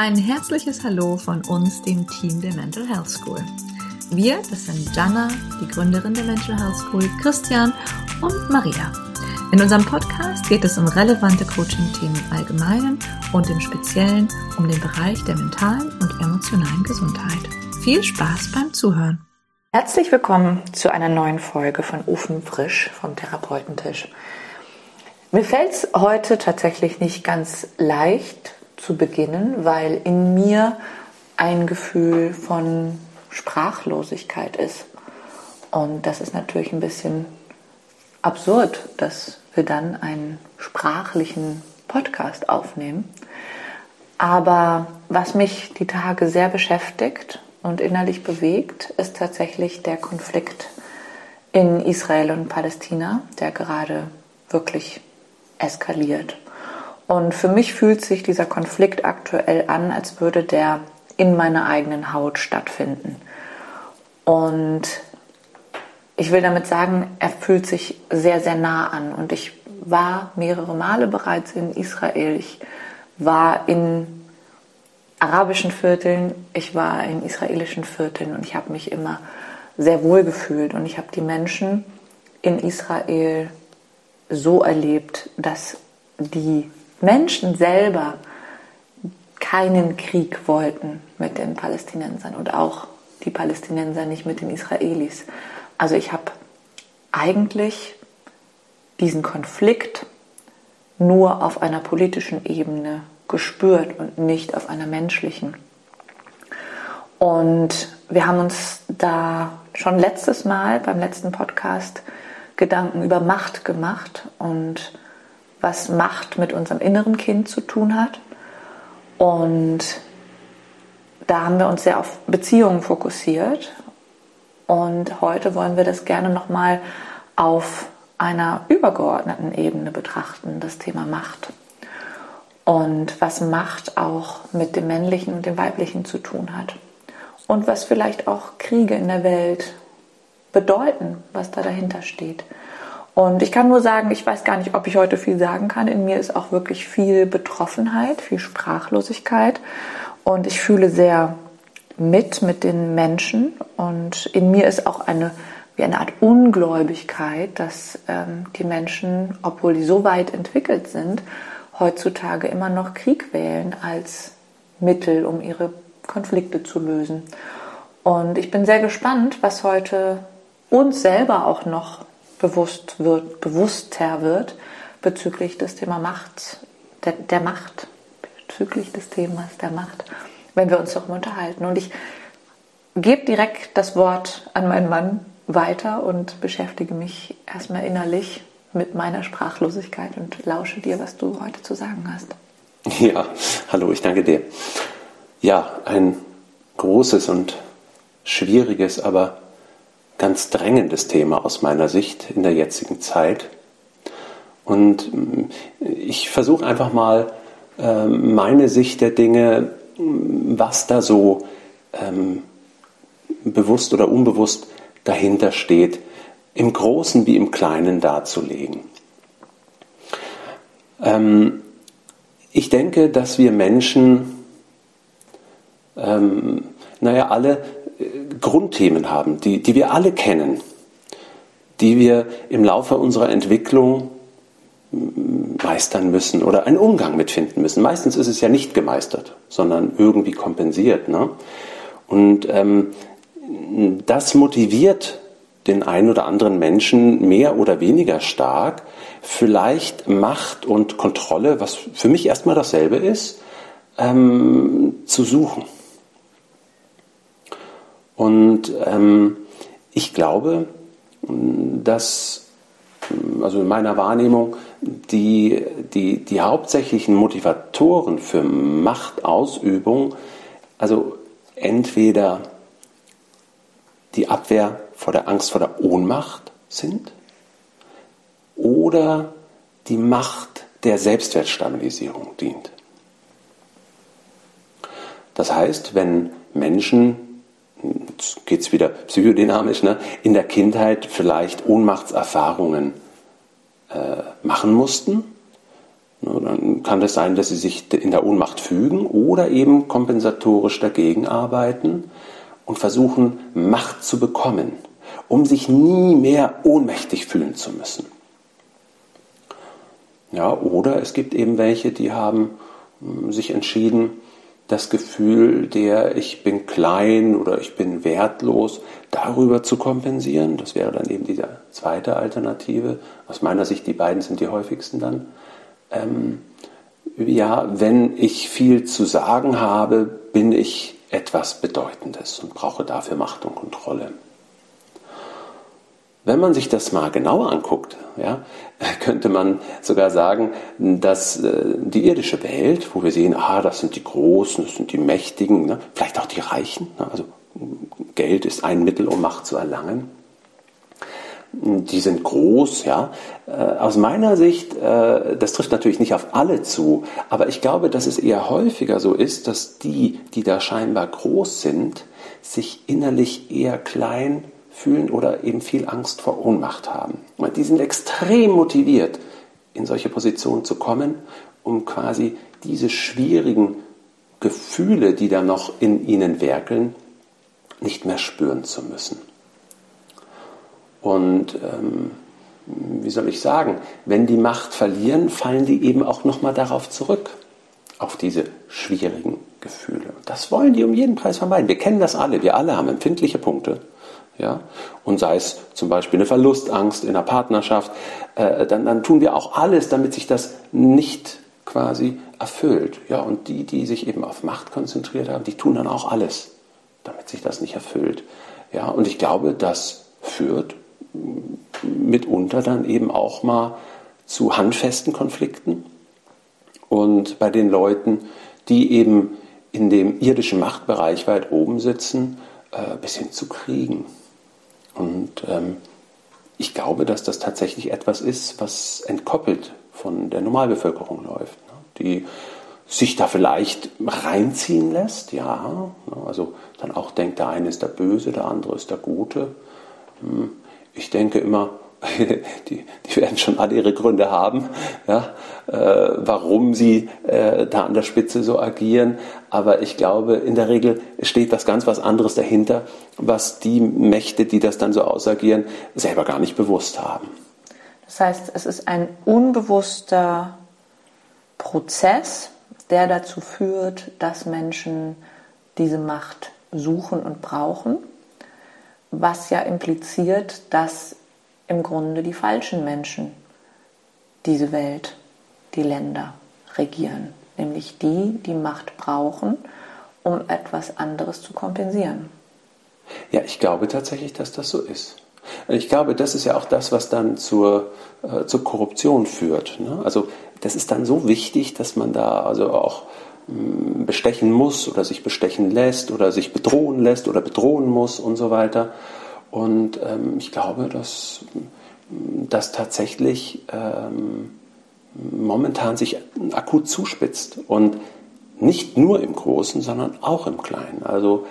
Ein herzliches Hallo von uns, dem Team der Mental Health School. Wir, das sind Jana, die Gründerin der Mental Health School, Christian und Maria. In unserem Podcast geht es um relevante Coaching-Themen im Allgemeinen und im Speziellen um den Bereich der mentalen und emotionalen Gesundheit. Viel Spaß beim Zuhören. Herzlich willkommen zu einer neuen Folge von Ofen frisch vom Therapeutentisch. Mir fällt es heute tatsächlich nicht ganz leicht, zu beginnen, weil in mir ein Gefühl von Sprachlosigkeit ist. Und das ist natürlich ein bisschen absurd, dass wir dann einen sprachlichen Podcast aufnehmen. Aber was mich die Tage sehr beschäftigt und innerlich bewegt, ist tatsächlich der Konflikt in Israel und Palästina, der gerade wirklich eskaliert. Und für mich fühlt sich dieser Konflikt aktuell an, als würde der in meiner eigenen Haut stattfinden. Und ich will damit sagen, er fühlt sich sehr, sehr nah an. Und ich war mehrere Male bereits in Israel. Ich war in arabischen Vierteln, ich war in israelischen Vierteln und ich habe mich immer sehr wohl gefühlt. Und ich habe die Menschen in Israel so erlebt, dass die Menschen selber keinen Krieg wollten mit den Palästinensern und auch die Palästinenser nicht mit den Israelis. Also ich habe eigentlich diesen Konflikt nur auf einer politischen Ebene gespürt und nicht auf einer menschlichen. Und wir haben uns da schon letztes Mal beim letzten Podcast Gedanken über Macht gemacht und was Macht mit unserem inneren Kind zu tun hat. Und da haben wir uns sehr auf Beziehungen fokussiert. Und heute wollen wir das gerne nochmal auf einer übergeordneten Ebene betrachten, das Thema Macht. Und was Macht auch mit dem Männlichen und dem Weiblichen zu tun hat. Und was vielleicht auch Kriege in der Welt bedeuten, was da dahinter steht. Und ich kann nur sagen, ich weiß gar nicht, ob ich heute viel sagen kann. In mir ist auch wirklich viel Betroffenheit, viel Sprachlosigkeit. Und ich fühle sehr mit mit den Menschen. Und in mir ist auch eine, wie eine Art Ungläubigkeit, dass ähm, die Menschen, obwohl die so weit entwickelt sind, heutzutage immer noch Krieg wählen als Mittel, um ihre Konflikte zu lösen. Und ich bin sehr gespannt, was heute uns selber auch noch bewusst wird, bewusster wird bezüglich des Thema Macht, der, der Macht, bezüglich des Themas der Macht, wenn wir uns darüber unterhalten. Und ich gebe direkt das Wort an meinen Mann weiter und beschäftige mich erstmal innerlich mit meiner Sprachlosigkeit und lausche dir, was du heute zu sagen hast. Ja, hallo, ich danke dir. Ja, ein großes und schwieriges, aber ganz drängendes Thema aus meiner Sicht in der jetzigen Zeit. Und mm, ich versuche einfach mal ähm, meine Sicht der Dinge, mm, was da so ähm, bewusst oder unbewusst dahinter steht, im Großen wie im Kleinen darzulegen. Ähm, ich denke, dass wir Menschen, ähm, naja, alle Grundthemen haben, die, die wir alle kennen, die wir im Laufe unserer Entwicklung meistern müssen oder einen Umgang mitfinden müssen. Meistens ist es ja nicht gemeistert, sondern irgendwie kompensiert. Ne? Und ähm, das motiviert den einen oder anderen Menschen mehr oder weniger stark, vielleicht Macht und Kontrolle, was für mich erstmal dasselbe ist, ähm, zu suchen. Und ähm, ich glaube, dass, also in meiner Wahrnehmung, die, die, die hauptsächlichen Motivatoren für Machtausübung, also entweder die Abwehr vor der Angst vor der Ohnmacht sind oder die Macht der Selbstwertstabilisierung dient. Das heißt, wenn Menschen jetzt geht es wieder psychodynamisch, ne, in der Kindheit vielleicht Ohnmachtserfahrungen äh, machen mussten, Dann kann es sein, dass sie sich in der Ohnmacht fügen oder eben kompensatorisch dagegen arbeiten und versuchen, Macht zu bekommen, um sich nie mehr ohnmächtig fühlen zu müssen. Ja, oder es gibt eben welche, die haben hm, sich entschieden, das Gefühl der ich bin klein oder ich bin wertlos darüber zu kompensieren. Das wäre dann eben diese zweite Alternative. Aus meiner Sicht, die beiden sind die häufigsten dann. Ähm, ja, wenn ich viel zu sagen habe, bin ich etwas Bedeutendes und brauche dafür Macht und Kontrolle. Wenn man sich das mal genauer anguckt, ja, könnte man sogar sagen, dass äh, die irdische Welt, wo wir sehen, ah, das sind die Großen, das sind die Mächtigen, ne, vielleicht auch die Reichen, ne, also Geld ist ein Mittel, um Macht zu erlangen. Die sind groß, ja. Äh, aus meiner Sicht, äh, das trifft natürlich nicht auf alle zu, aber ich glaube, dass es eher häufiger so ist, dass die, die da scheinbar groß sind, sich innerlich eher klein fühlen oder eben viel Angst vor Ohnmacht haben. Die sind extrem motiviert, in solche Positionen zu kommen, um quasi diese schwierigen Gefühle, die da noch in ihnen werkeln, nicht mehr spüren zu müssen. Und ähm, wie soll ich sagen, wenn die Macht verlieren, fallen die eben auch nochmal darauf zurück, auf diese schwierigen Gefühle. Das wollen die um jeden Preis vermeiden. Wir kennen das alle, wir alle haben empfindliche Punkte. Ja? Und sei es zum Beispiel eine Verlustangst in einer Partnerschaft, äh, dann, dann tun wir auch alles, damit sich das nicht quasi erfüllt. Ja? Und die, die sich eben auf Macht konzentriert haben, die tun dann auch alles, damit sich das nicht erfüllt. Ja? Und ich glaube, das führt mitunter dann eben auch mal zu handfesten Konflikten. Und bei den Leuten, die eben in dem irdischen Machtbereich weit oben sitzen, äh, bis hin zu Kriegen. Und ähm, ich glaube, dass das tatsächlich etwas ist, was entkoppelt von der Normalbevölkerung läuft. Ne? Die sich da vielleicht reinziehen lässt, ja. Ne? Also dann auch denkt, der eine ist der Böse, der andere ist der Gute. Hm. Ich denke immer, die, die werden schon alle ihre Gründe haben, ja, äh, warum sie äh, da an der Spitze so agieren. Aber ich glaube, in der Regel steht was ganz was anderes dahinter, was die Mächte, die das dann so ausagieren, selber gar nicht bewusst haben. Das heißt, es ist ein unbewusster Prozess, der dazu führt, dass Menschen diese Macht suchen und brauchen, was ja impliziert, dass im Grunde die falschen Menschen diese Welt, die Länder regieren, nämlich die, die Macht brauchen, um etwas anderes zu kompensieren. Ja, ich glaube tatsächlich, dass das so ist. Ich glaube, das ist ja auch das, was dann zur, äh, zur Korruption führt. Ne? Also das ist dann so wichtig, dass man da also auch mh, mm, bestechen muss oder sich bestechen lässt oder sich bedrohen lässt oder bedrohen muss und so weiter. Und ähm, ich glaube, dass das tatsächlich ähm, momentan sich akut zuspitzt. Und nicht nur im Großen, sondern auch im Kleinen. Also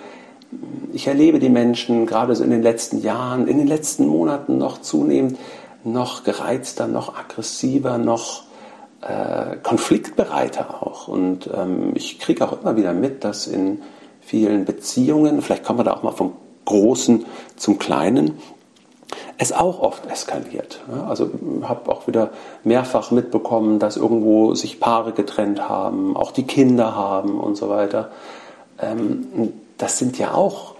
ich erlebe die Menschen gerade so in den letzten Jahren, in den letzten Monaten noch zunehmend noch gereizter, noch aggressiver, noch äh, konfliktbereiter auch. Und ähm, ich kriege auch immer wieder mit, dass in vielen Beziehungen, vielleicht kommen wir da auch mal vom Großen zum Kleinen, es auch oft eskaliert. Also habe auch wieder mehrfach mitbekommen, dass irgendwo sich Paare getrennt haben, auch die Kinder haben und so weiter. Ähm, das sind ja auch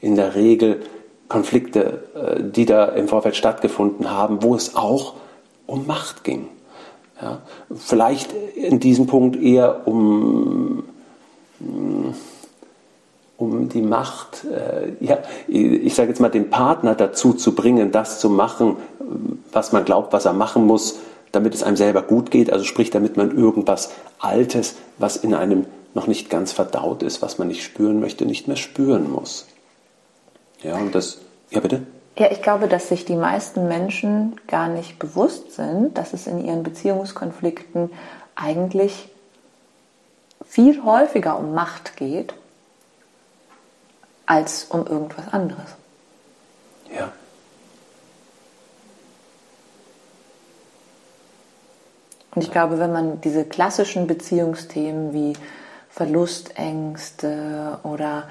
in der Regel Konflikte, äh, die da im Vorfeld stattgefunden haben, wo es auch um Macht ging. Vielleicht in diesem Punkt eher um um die Macht, äh, ja, ich sage jetzt mal, den Partner dazu zu bringen, das zu machen, was man glaubt, was er machen muss, damit es einem selber gut geht. Also sprich, damit man irgendwas Altes, was in einem noch nicht ganz verdaut ist, was man nicht spüren möchte, nicht mehr spüren muss. Ja, und das, ja bitte? Ja, ich glaube, dass sich die meisten Menschen gar nicht bewusst sind, dass es in ihren Beziehungskonflikten eigentlich viel häufiger um Macht geht als um irgendwas anderes. Ja. Und ich glaube, wenn man diese klassischen Beziehungsthemen wie Verlustängste oder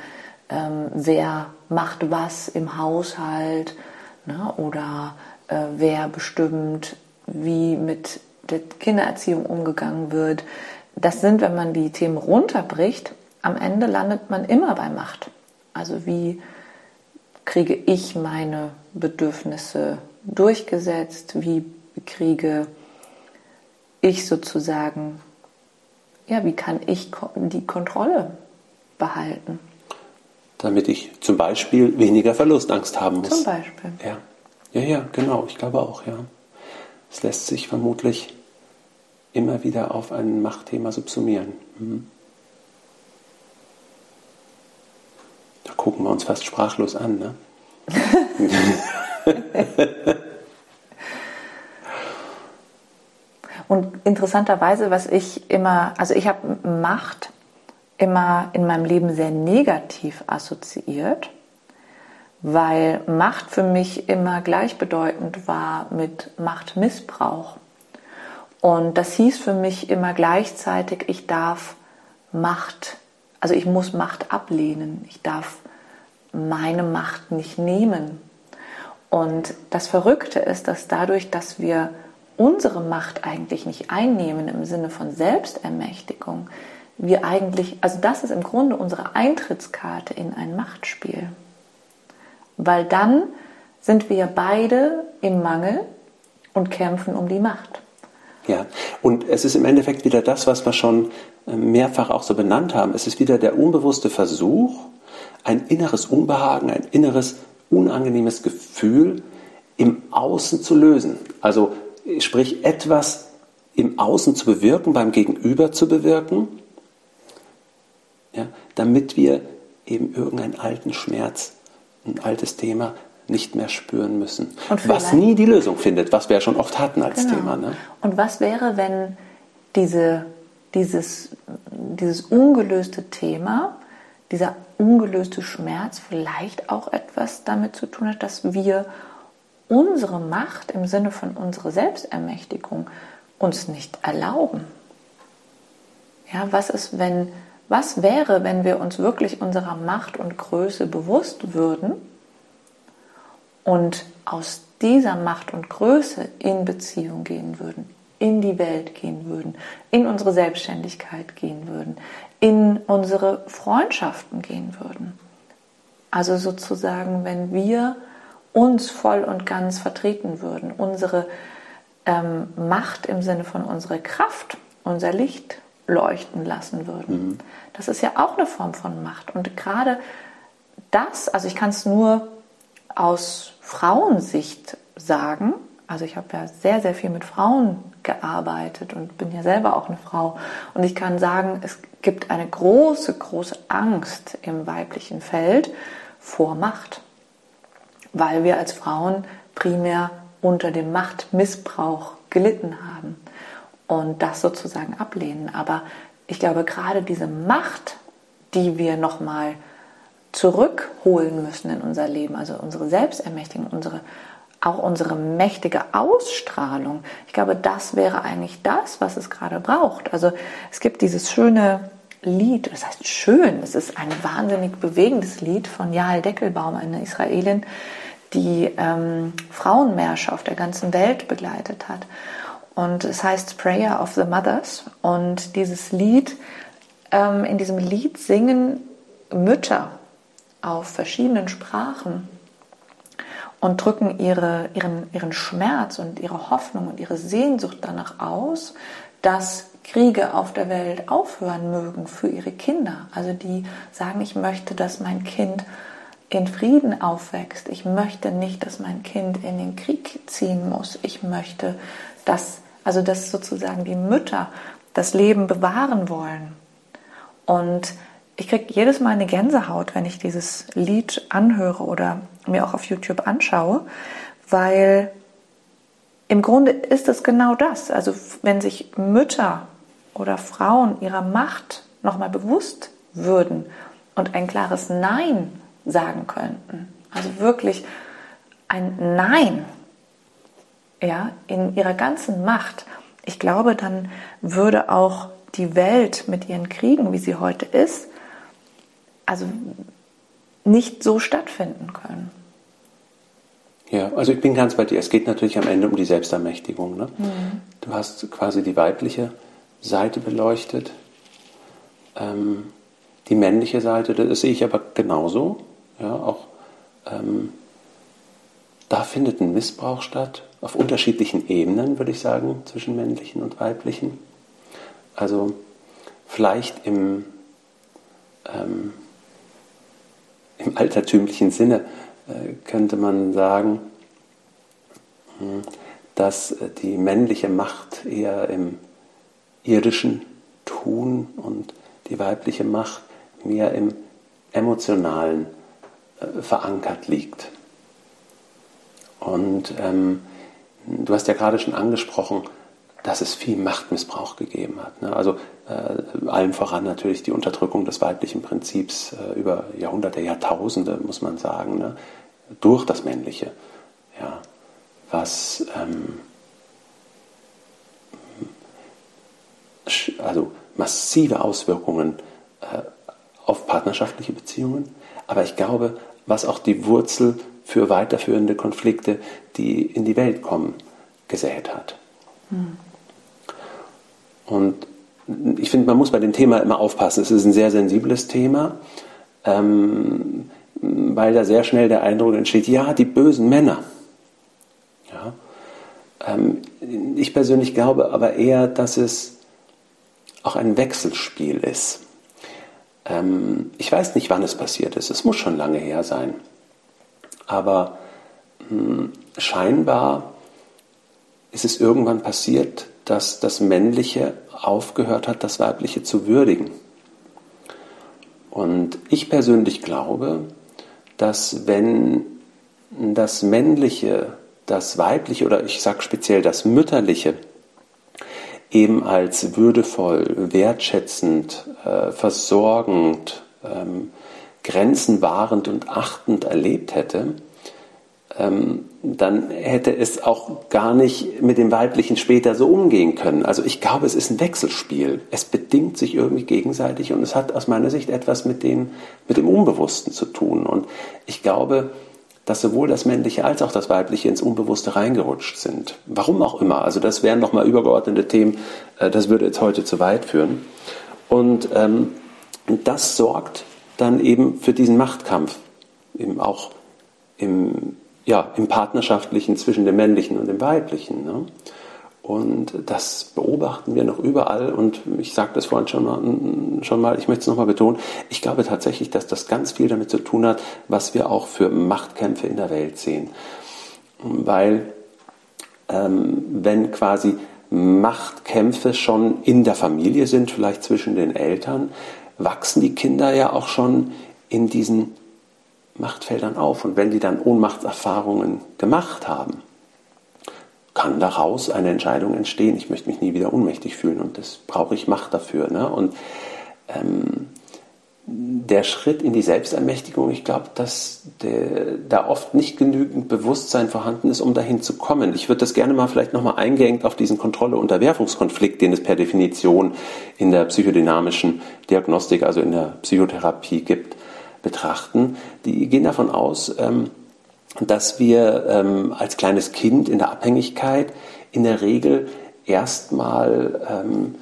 ähm, wer macht was im Haushalt ne, oder äh, wer bestimmt, wie mit der Kindererziehung umgegangen wird, das sind, wenn man die Themen runterbricht, am Ende landet man immer bei Macht. Also wie kriege ich meine Bedürfnisse durchgesetzt, wie kriege ich sozusagen, ja, wie kann ich die Kontrolle behalten? Damit ich zum Beispiel weniger Verlustangst haben muss. Zum Beispiel. Ja, ja, ja genau, ich glaube auch, ja. Es lässt sich vermutlich immer wieder auf ein Machtthema subsumieren. Mhm. Gucken wir uns fast sprachlos an, ne? Und interessanterweise, was ich immer, also ich habe Macht immer in meinem Leben sehr negativ assoziiert, weil Macht für mich immer gleichbedeutend war mit Machtmissbrauch. Und das hieß für mich immer gleichzeitig, ich darf Macht, also ich muss Macht ablehnen, ich darf meine Macht nicht nehmen. Und das Verrückte ist, dass dadurch, dass wir unsere Macht eigentlich nicht einnehmen im Sinne von Selbstermächtigung, wir eigentlich, also das ist im Grunde unsere Eintrittskarte in ein Machtspiel. Weil dann sind wir beide im Mangel und kämpfen um die Macht. Ja, und es ist im Endeffekt wieder das, was wir schon äh, mehrfach auch so benannt haben. Es ist wieder der unbewusste Versuch, ein inneres Unbehagen, ein inneres unangenehmes Gefühl im Außen zu lösen. Also sprich etwas im Außen zu bewirken, beim Gegenüber zu bewirken, ja, damit wir eben irgendeinen alten Schmerz, ein altes Thema nicht mehr spüren müssen. was nie die Lösung findet, was wir ja schon oft hatten als genau. Thema. Ne? Und was wäre, wenn diese, dieses, dieses ungelöste Thema, dieser ungelöste Schmerz vielleicht auch etwas damit zu tun hat, dass wir unsere Macht im Sinne von unserer Selbstermächtigung uns nicht erlauben. Ja, was ist, wenn, was wäre, wenn wir uns wirklich unserer Macht und Größe bewusst würden und aus dieser Macht und Größe in Beziehung gehen würden, in die Welt gehen würden, in unsere Selbstständigkeit gehen würden, in unsere Freundschaften gehen würden. Also sozusagen, wenn wir uns voll und ganz vertreten würden, unsere ähm, Macht im Sinne von unserer Kraft, unser Licht leuchten lassen würden. Mhm. Das ist ja auch eine Form von Macht. Und gerade das, also ich kann es nur aus Frauensicht sagen, also ich habe ja sehr, sehr viel mit Frauen gearbeitet und bin ja selber auch eine Frau. Und ich kann sagen, es gibt eine große, große Angst im weiblichen Feld vor Macht weil wir als Frauen primär unter dem Machtmissbrauch gelitten haben und das sozusagen ablehnen. Aber ich glaube, gerade diese Macht, die wir nochmal zurückholen müssen in unser Leben, also unsere Selbstermächtigung, unsere, auch unsere mächtige Ausstrahlung, ich glaube, das wäre eigentlich das, was es gerade braucht. Also es gibt dieses schöne Lied, das heißt schön, es ist ein wahnsinnig bewegendes Lied von Jael Deckelbaum, einer Israelin, die ähm, Frauenmärsche auf der ganzen Welt begleitet hat. Und es heißt Prayer of the Mothers. Und dieses Lied, ähm, in diesem Lied singen Mütter auf verschiedenen Sprachen und drücken ihre, ihren, ihren Schmerz und ihre Hoffnung und ihre Sehnsucht danach aus, dass Kriege auf der Welt aufhören mögen für ihre Kinder. Also die sagen, ich möchte, dass mein Kind in Frieden aufwächst. Ich möchte nicht, dass mein Kind in den Krieg ziehen muss. Ich möchte, dass, also dass sozusagen die Mütter das Leben bewahren wollen. Und ich kriege jedes Mal eine Gänsehaut, wenn ich dieses Lied anhöre oder mir auch auf YouTube anschaue, weil im Grunde ist es genau das. Also wenn sich Mütter oder Frauen ihrer Macht nochmal bewusst würden und ein klares Nein sagen könnten. Also wirklich ein Nein ja, in ihrer ganzen Macht, ich glaube, dann würde auch die Welt mit ihren Kriegen, wie sie heute ist, also nicht so stattfinden können. Ja, also ich bin ganz bei dir. Es geht natürlich am Ende um die Selbstermächtigung. Ne? Mhm. Du hast quasi die weibliche Seite beleuchtet, ähm, die männliche Seite, das sehe ich aber genauso. Ja, auch ähm, da findet ein Missbrauch statt, auf unterschiedlichen Ebenen, würde ich sagen, zwischen männlichen und weiblichen. Also vielleicht im, ähm, im altertümlichen Sinne äh, könnte man sagen, hm, dass die männliche Macht eher im irdischen Tun und die weibliche Macht mehr im emotionalen äh, verankert liegt. Und ähm, du hast ja gerade schon angesprochen, dass es viel Machtmissbrauch gegeben hat. Ne? Also äh, allem voran natürlich die Unterdrückung des weiblichen Prinzips äh, über Jahrhunderte, Jahrtausende, muss man sagen, ne? durch das Männliche. Ja? Was ähm, also massive Auswirkungen äh, auf partnerschaftliche Beziehungen, aber ich glaube, was auch die Wurzel für weiterführende Konflikte, die in die Welt kommen, gesät hat. Hm. Und ich finde, man muss bei dem Thema immer aufpassen. Es ist ein sehr sensibles Thema, ähm, weil da sehr schnell der Eindruck entsteht, ja, die bösen Männer. Ja. Ähm, ich persönlich glaube aber eher, dass es auch ein Wechselspiel ist. Ähm, ich weiß nicht, wann es passiert ist. Es muss schon lange her sein. Aber mh, hm, scheinbar ist es irgendwann passiert, dass das Männliche aufgehört hat, das Weibliche zu würdigen. Und ich persönlich glaube, dass wenn das Männliche, das Weibliche oder ich sage speziell das Mütterliche eben als würdevoll, wertschätzend, äh, versorgend, ähm, grenzenwahrend und achtend erlebt hätte, ähm, dann hätte es auch gar nicht mit dem Weiblichen später so umgehen können. Also ich glaube, es ist ein Wechselspiel. Es bedingt sich irgendwie gegenseitig und es hat aus meiner Sicht etwas mit dem, mit dem Unbewussten zu tun. Und ich glaube, dass sowohl das Männliche als auch das Weibliche ins Unbewusste reingerutscht sind. Warum auch immer. Also das wären nochmal übergeordnete Themen. Äh, das würde jetzt heute zu weit führen. Und ähm, das sorgt dann eben für diesen Machtkampf, eben auch im, ja, im Partnerschaftlichen zwischen dem Männlichen und dem Weiblichen. Ne? Und das beobachten wir noch überall. Und ich sagte das vorhin schon mal, schon mal ich möchte es nochmal betonen. Ich glaube tatsächlich, dass das ganz viel damit zu tun hat, was wir auch für Machtkämpfe in der Welt sehen. Weil ähm, wenn quasi Machtkämpfe schon in der Familie sind, vielleicht zwischen den Eltern, wachsen die Kinder ja auch schon in diesen Machtfeldern auf. Und wenn die dann Ohnmachtserfahrungen gemacht haben, kann daraus eine Entscheidung entstehen, ich möchte mich nie wieder ohnmächtig fühlen und das brauche ich Macht dafür. Ne? Und ähm, der Schritt in die Selbstermächtigung, ich glaube, dass der, da oft nicht genügend Bewusstsein vorhanden ist, um dahin zu kommen. Ich würde das gerne mal vielleicht nochmal eingehängt auf diesen Kontrolle-Unterwerfungskonflikt, den es per Definition in der psychodynamischen Diagnostik, also in der Psychotherapie gibt, betrachten. Die gehen davon aus, ähm, dass wir ähm, als kleines Kind in der Abhängigkeit in der Regel erstmal ähm,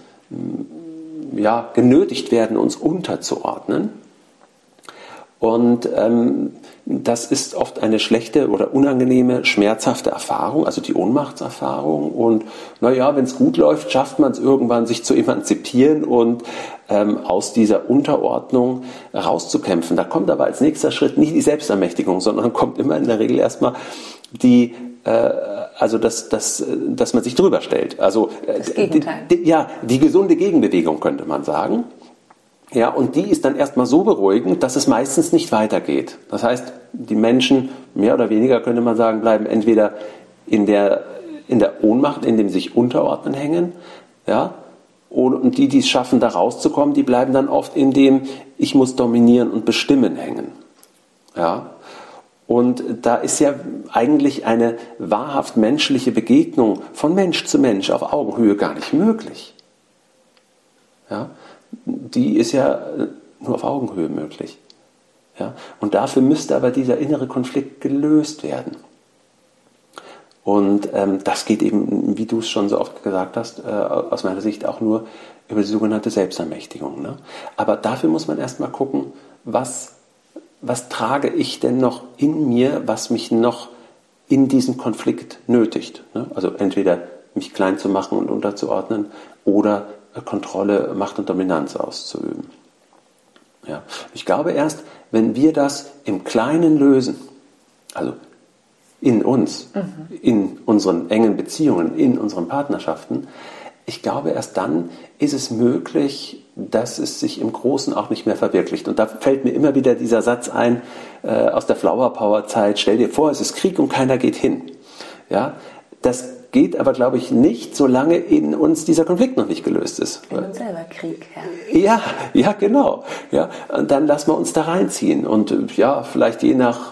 ja, genötigt werden, uns unterzuordnen. Und ähm, das ist oft eine schlechte oder unangenehme, schmerzhafte Erfahrung, also die Ohnmachtserfahrung. Und naja, wenn es gut läuft, schafft man es irgendwann, sich zu emanzipieren und ähm, aus dieser Unterordnung rauszukämpfen. Da kommt aber als nächster Schritt nicht die Selbstermächtigung, sondern kommt immer in der Regel erstmal die äh, also dass, dass, dass man sich drüber stellt. Also äh, das Gegenteil. Ja, die gesunde Gegenbewegung könnte man sagen. Ja, und die ist dann erstmal so beruhigend, dass es meistens nicht weitergeht. Das heißt, die Menschen, mehr oder weniger könnte man sagen, bleiben entweder in der, in der Ohnmacht, in dem sich unterordnen hängen, ja, und die, die es schaffen, da rauszukommen, die bleiben dann oft in dem, ich muss dominieren und bestimmen hängen. Ja, Und da ist ja eigentlich eine wahrhaft menschliche Begegnung von Mensch zu Mensch auf Augenhöhe gar nicht möglich. Ja? Die ist ja nur auf Augenhöhe möglich. Ja? Und dafür müsste aber dieser innere Konflikt gelöst werden. Und ähm, das geht eben, wie du es schon so oft gesagt hast, äh, aus meiner Sicht auch nur über die sogenannte Selbstermächtigung. Ne? Aber dafür muss man erstmal gucken, was, was trage ich denn noch in mir, was mich noch in diesen Konflikt nötigt. Ne? Also entweder mich klein zu machen und unterzuordnen oder Kontrolle, Macht und Dominanz auszuüben. Ja. Ich glaube erst, wenn wir das im Kleinen lösen, also in uns, mhm. in unseren engen Beziehungen, in unseren Partnerschaften, ich glaube, erst dann ist es möglich, dass es sich im Großen auch nicht mehr verwirklicht. Und da fällt mir immer wieder dieser Satz ein äh, aus der Flower Power Zeit, stell dir vor, es ist Krieg und keiner geht hin. Ja, das geht aber, glaube ich, nicht, solange in uns dieser Konflikt noch nicht gelöst ist. In uns selber Krieg, ja. Ja, ja, genau. Ja, und dann lassen wir uns da reinziehen und ja, vielleicht je nach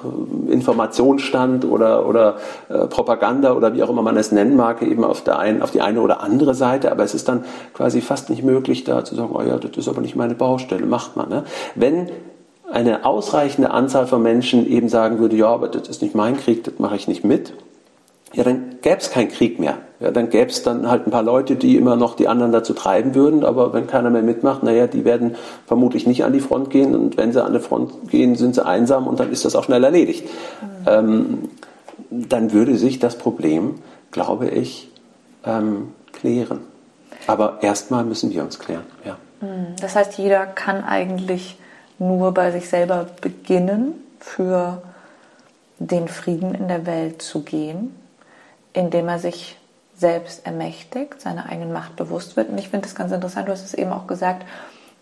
Informationsstand oder, oder äh, Propaganda oder wie auch immer man es nennen mag, eben auf, der einen, auf die eine oder andere Seite, aber es ist dann quasi fast nicht möglich, da zu sagen, oh ja, das ist aber nicht meine Baustelle, macht man. Ne? Wenn eine ausreichende Anzahl von Menschen eben sagen würde, ja, aber das ist nicht mein Krieg, das mache ich nicht mit, ja, dann gäbe es keinen Krieg mehr. Ja, dann gäbe es dann halt ein paar Leute, die immer noch die anderen dazu treiben würden, aber wenn keiner mehr mitmacht, naja, die werden vermutlich nicht an die Front gehen und wenn sie an die Front gehen, sind sie einsam und dann ist das auch schnell erledigt. Mhm. Ähm, dann würde sich das Problem, glaube ich, ähm, klären. Aber erstmal müssen wir uns klären. Ja. Mhm. Das heißt, jeder kann eigentlich nur bei sich selber beginnen, für den Frieden in der Welt zu gehen indem er sich selbst ermächtigt, seiner eigenen Macht bewusst wird. Und ich finde das ganz interessant, du hast es eben auch gesagt,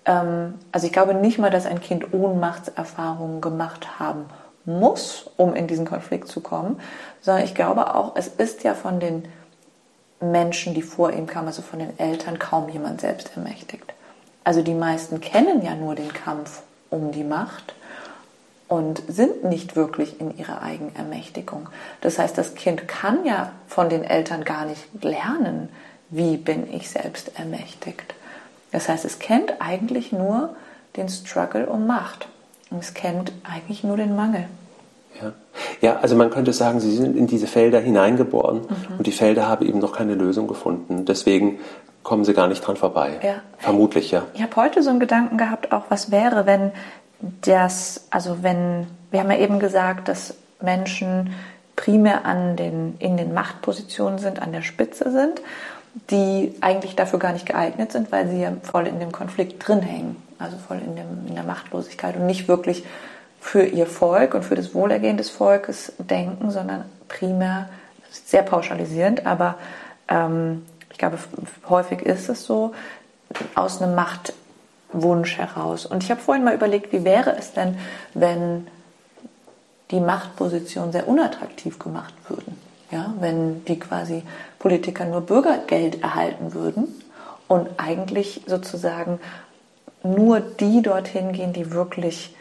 ähm, also ich glaube nicht mal, dass ein Kind Ohnmachtserfahrungen gemacht haben muss, um in diesen Konflikt zu kommen, sondern ich glaube auch, es ist ja von den Menschen, die vor ihm kamen, also von den Eltern, kaum jemand selbst ermächtigt. Also die meisten kennen ja nur den Kampf um die Macht und sind nicht wirklich in ihrer Eigenermächtigung. Das heißt, das Kind kann ja von den Eltern gar nicht lernen, wie bin ich selbst ermächtigt. Das heißt, es kennt eigentlich nur den Struggle um Macht. Und es kennt eigentlich nur den Mangel. Ja. ja, also man könnte sagen, sie sind in diese Felder hineingeboren mhm. und die Felder haben eben noch keine Lösung gefunden. Deswegen kommen sie gar nicht dran vorbei. Ja. Vermutlich, ja. Ich habe heute so einen Gedanken gehabt, auch was wäre, wenn dass, also wenn, wir haben ja eben gesagt, dass Menschen primär an den, in den Machtpositionen sind, an der Spitze sind, die eigentlich dafür gar nicht geeignet sind, weil sie ja voll in dem Konflikt drin hängen, also voll in, dem, in der Machtlosigkeit und nicht wirklich für ihr Volk und für das Wohlergehen des Volkes denken, sondern primär, sehr pauschalisierend, aber ähm, ich glaube, häufig ist es so, aus einem Macht Wunsch heraus. Und ich habe vorhin mal überlegt, wie wäre es denn, wenn die Machtpositionen sehr unattraktiv gemacht würden? Ja, wenn die quasi Politiker nur Bürgergeld erhalten würden und eigentlich sozusagen nur die dorthin gehen, die wirklich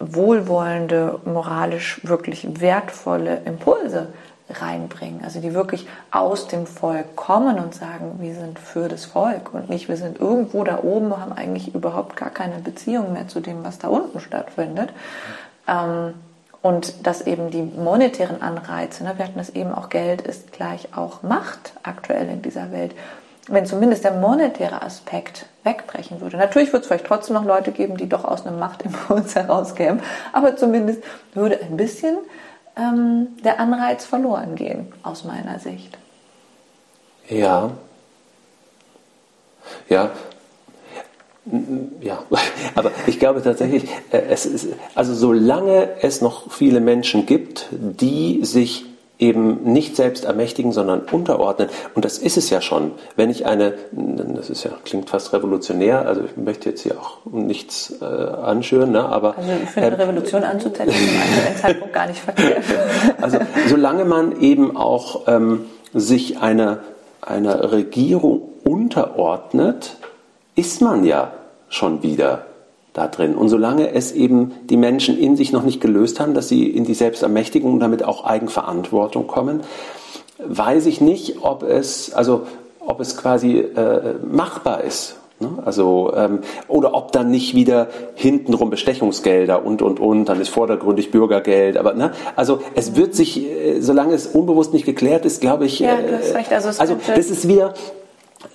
wohlwollende, moralisch wirklich wertvolle Impulse reinbringen. Also die wirklich aus dem Volk kommen und sagen, wir sind für das Volk und nicht, wir sind irgendwo da oben, haben eigentlich überhaupt gar keine Beziehung mehr zu dem, was da unten stattfindet. Ähm, und dass eben die monetären Anreize, ne, wir hatten das eben auch, Geld ist gleich auch Macht aktuell in dieser Welt. Wenn zumindest der monetäre Aspekt wegbrechen würde. Natürlich wird es vielleicht trotzdem noch Leute geben, die doch aus einem Machtimpuls herauskämen, aber zumindest würde ein bisschen ähm, der Anreiz verloren gehen, aus meiner Sicht. Ja. Ja. Ja, aber ich glaube tatsächlich, äh, es ist, also solange es noch viele Menschen gibt, die sich eben nicht selbst ermächtigen, sondern unterordnen. Und das ist es ja schon. Wenn ich eine, das ist ja, klingt fast revolutionär, also ich möchte jetzt hier auch nichts äh, anschüren, ne, aber. Also ich finde, äh, Revolution anzuzetteln ist Zeitpunkt gar nicht verkehrt. Also solange man eben auch ähm, sich einer, einer Regierung unterordnet, ist man ja schon wieder da drin. Und solange es eben die Menschen in sich noch nicht gelöst haben, dass sie in die Selbstermächtigung und damit auch Eigenverantwortung kommen, weiß ich nicht, ob es, also, ob es quasi äh, machbar ist. Ne? Also, ähm, oder ob dann nicht wieder hintenrum Bestechungsgelder und, und, und, dann ist vordergründig Bürgergeld. Aber, ne? Also, es wird sich, äh, solange es unbewusst nicht geklärt ist, glaube ich. Ja, du hast recht. Also, also das ist wieder,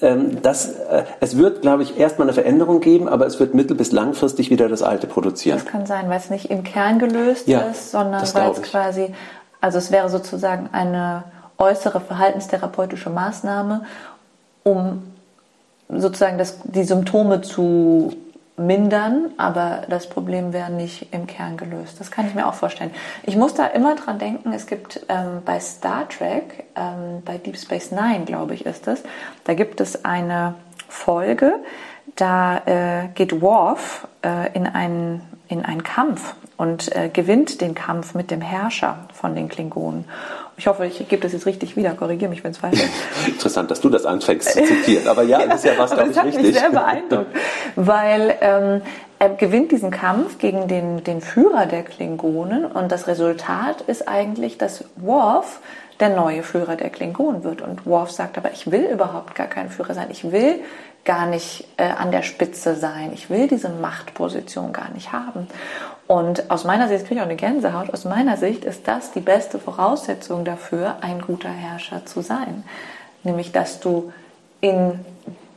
ähm, das, äh, es wird, glaube ich, erstmal eine Veränderung geben, aber es wird mittel- bis langfristig wieder das Alte produzieren. Das kann sein, weil es nicht im Kern gelöst Ja, ist, sondern weil es quasi, also es wäre sozusagen eine äußere verhaltenstherapeutische Maßnahme, um sozusagen das, die Symptome zu mindern, aber das Problem wäre nicht im Kern gelöst. Das kann ich mir auch vorstellen. Ich muss da immer dran denken, es gibt ähm, bei Star Trek, ähm, bei Deep Space Nine, glaube ich, ist es, da gibt es eine Folge, da äh, geht Worf äh, in, einen, in einen Kampf und äh, gewinnt den Kampf mit dem Herrscher von den Klingonen. Ich hoffe, ich gebe das jetzt richtig wieder, korrigiere mich, wenn es falsch ist. Interessant, dass du das anfängst zu zitieren. Aber ja, das ist ja was, glaube ich, hat mich richtig. sehr beeindruckt, weil ähm, er gewinnt diesen Kampf gegen den, den Führer der Klingonen und das Resultat ist eigentlich, dass Worf der neue Führer der Klingonen wird. Und Worf sagt aber, ich will überhaupt gar kein Führer sein. Ich will gar nicht äh, an der Spitze sein. Ich will diese Machtposition gar nicht haben. Und aus meiner Sicht, kriege ich auch eine Gänsehaut, aus meiner Sicht ist das die beste Voraussetzung dafür, ein guter Herrscher zu sein. Nämlich, dass du in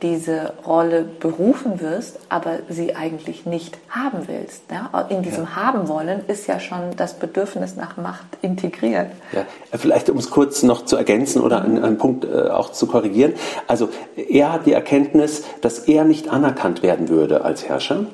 diese Rolle berufen wirst, aber sie eigentlich nicht haben willst. Ja? In diesem Haben wollen ist ja schon das Bedürfnis nach Macht integriert. Ja, vielleicht um es kurz noch zu ergänzen oder einen, einen Punkt äh, auch zu korrigieren. Also er hat die Erkenntnis, dass er nicht anerkannt werden würde als Herrscher.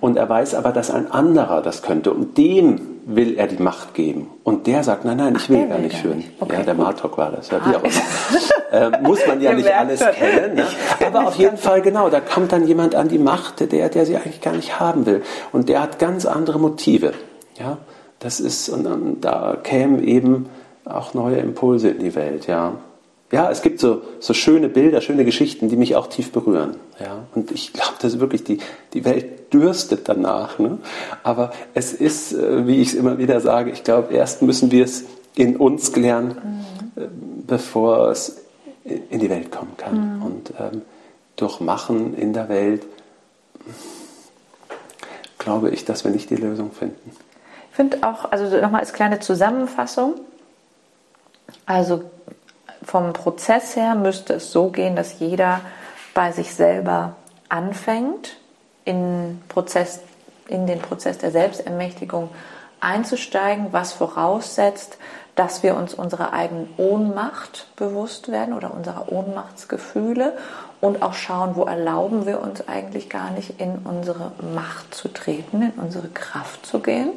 Und er weiß aber, dass ein anderer das könnte. Und dem will er die Macht geben. Und der sagt, nein, nein, ich will der gar will nicht nicht. Okay, ja, der gut. Martok war das. Ja, immer. äh, muss man ja nicht alles kennen. Ne? Aber auf jeden Fall, genau, da kommt dann jemand an die Macht, der, der sie eigentlich gar nicht haben will. Und der hat ganz andere Motive. Ja, das ist, und dann, da kämen eben auch neue Impulse in die Welt, ja. Ja, es gibt so, so schöne Bilder, schöne Geschichten, die mich auch tief berühren. Ja. Und ich glaube, das ist wirklich, die, die Welt dürstet danach. Ne? Aber es ist, äh, wie ich es immer wieder sage, ich glaube, erst müssen wir es in uns klären, äh, bevor es in die Welt kommen kann. Und ähm, durch Machen in der Welt glaube ich, dass wir nicht die Lösung finden. Ich finde auch, also nochmal als kleine Zusammenfassung, also vom Prozess her müsste es so gehen, dass jeder bei sich selber anfängt, in, Prozess, in den Prozess der Selbstermächtigung einzusteigen, was voraussetzt, dass wir uns unserer eigenen Ohnmacht bewusst werden oder unserer Ohnmachtsgefühle und auch schauen, wo erlauben wir uns eigentlich gar nicht in unsere Macht zu treten, in unsere Kraft zu gehen.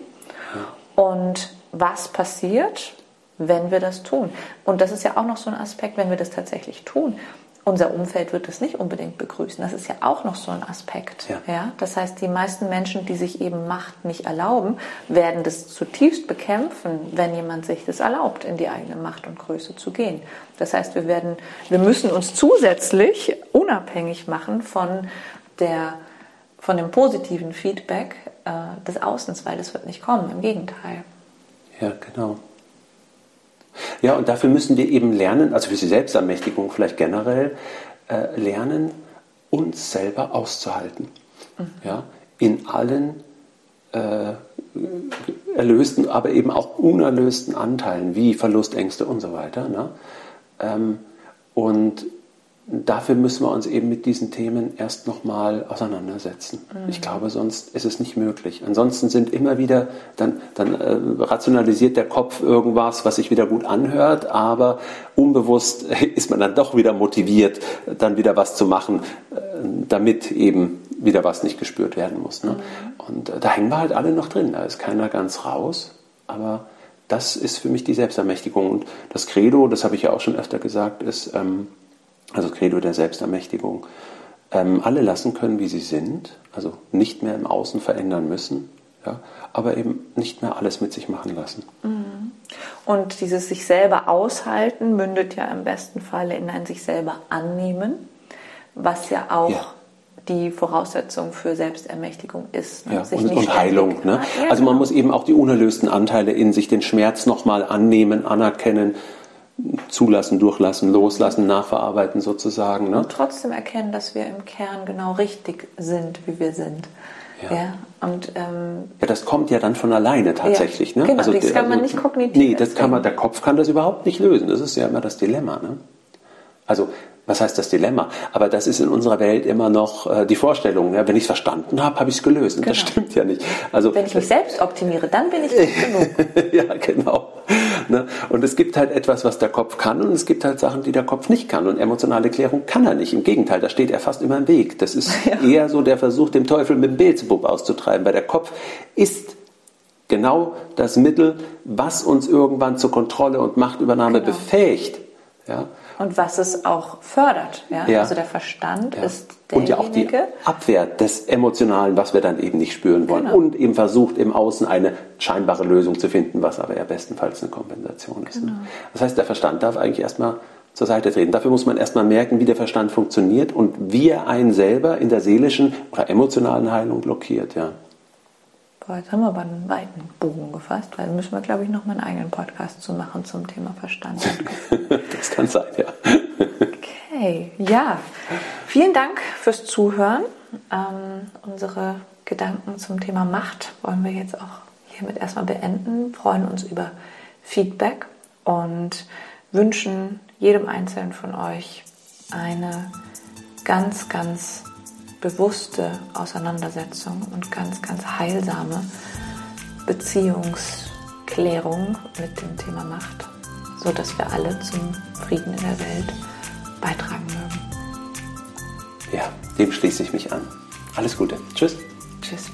Und was passiert, wenn wir das tun? Und das ist ja auch noch so ein Aspekt, wenn wir das tatsächlich tun. Unser Umfeld wird es nicht unbedingt begrüßen. Das ist ja auch noch so ein Aspekt. Ja. Ja? Das heißt, die meisten Menschen, die sich eben Macht nicht erlauben, werden das zutiefst bekämpfen, wenn jemand sich das erlaubt, in die eigene Macht und Größe zu gehen. Das heißt, wir, werden, wir müssen uns zusätzlich unabhängig machen von, der, von dem positiven Feedback äh, des Außens, weil das wird nicht kommen. Im Gegenteil. Ja, genau. Ja, und dafür müssen wir eben lernen, also für die Selbstermächtigung vielleicht generell, äh, lernen, uns selber auszuhalten. Ja, in allen äh, erlösten, aber eben auch unerlösten Anteilen, wie Verlustängste und so weiter. Ne? Ähm, und dafür müssen wir uns eben mit diesen Themen erst nochmal auseinandersetzen. Ich glaube, sonst ist es nicht möglich. Ansonsten sind immer wieder, dann, dann äh, rationalisiert der Kopf irgendwas, was sich wieder gut anhört, aber unbewusst ist man dann doch wieder motiviert, dann wieder was zu machen, äh, damit eben wieder was nicht gespürt werden muss. Ne? Und äh, da hängen wir halt alle noch drin. Da ist keiner ganz raus, aber das ist für mich die Selbstermächtigung. Und das Credo, das habe ich ja auch schon öfter gesagt, ist, ähm, also Credo der Selbstermächtigung, ähm, alle lassen können, wie sie sind, also nicht mehr im Außen verändern müssen, ja, aber eben nicht mehr alles mit sich machen lassen. Und dieses sich selber aushalten mündet ja im besten Falle in ein sich selber annehmen, was ja auch Ja. die Voraussetzung für Selbstermächtigung ist. Ne? Ja, und, und Heilung. Ne? Also man genau. muss eben auch die unerlösten Anteile in sich, den Schmerz nochmal annehmen, anerkennen, zulassen, durchlassen, loslassen, nachverarbeiten sozusagen. Ne? Und trotzdem erkennen, dass wir im Kern genau richtig sind, wie wir sind. Ja. ja. und, ähm, ja, das kommt ja dann von alleine tatsächlich. Ja, ne? Genau, also, das kann man also, nicht kognitiv. Nee, das kann man, der Kopf kann das überhaupt nicht lösen. Das ist ja immer das Dilemma. Ne? Also was heißt das Dilemma? Aber das ist in unserer Welt immer noch äh, die Vorstellung. Ja, wenn ich es verstanden habe, habe ich es gelöst. Genau. das stimmt ja nicht. Also, wenn ich mich selbst optimiere, dann bin ich gut genug. ja, genau. Ne? Und es gibt halt etwas, was der Kopf kann und es gibt halt Sachen, die der Kopf nicht kann. Und emotionale Klärung kann er nicht. Im Gegenteil, da steht er fast immer im Weg. Das ist ja. eher so der Versuch, dem Teufel mit dem Beelzebub auszutreiben. Weil der Kopf ist genau das Mittel, was uns irgendwann zur Kontrolle und Machtübernahme genau. befähigt. Ja? Und was es auch fördert. Ja? ja. Also der Verstand ja. ist derjenige. Und ja auch die Abwehr des Emotionalen, was wir dann eben nicht spüren wollen. Genau. Und eben versucht im Außen eine scheinbare Lösung zu finden, was aber ja bestenfalls eine Kompensation ist. Ne? Genau. Das heißt, der Verstand darf eigentlich erstmal zur Seite treten. Dafür muss man erstmal merken, wie der Verstand funktioniert und wie er einen selber in der seelischen oder emotionalen Heilung blockiert. Ja. Boah, jetzt haben wir aber einen weiten Bogen gefasst, weil müssen wir, glaube ich, noch mal einen eigenen Podcast zu machen zum Thema Verstand. das kann sein, ja. okay, ja. Vielen Dank fürs Zuhören. Ähm, unsere Gedanken zum Thema Macht wollen wir jetzt auch hiermit erstmal beenden. Freuen uns über Feedback und wünschen jedem Einzelnen von euch eine ganz, ganz bewusste Auseinandersetzung und ganz, ganz heilsame Beziehungsklärung mit dem Thema Macht, sodass wir alle zum Frieden in der Welt beitragen mögen. Ja, dem schließe ich mich an. Alles Gute. Tschüss. Tschüss.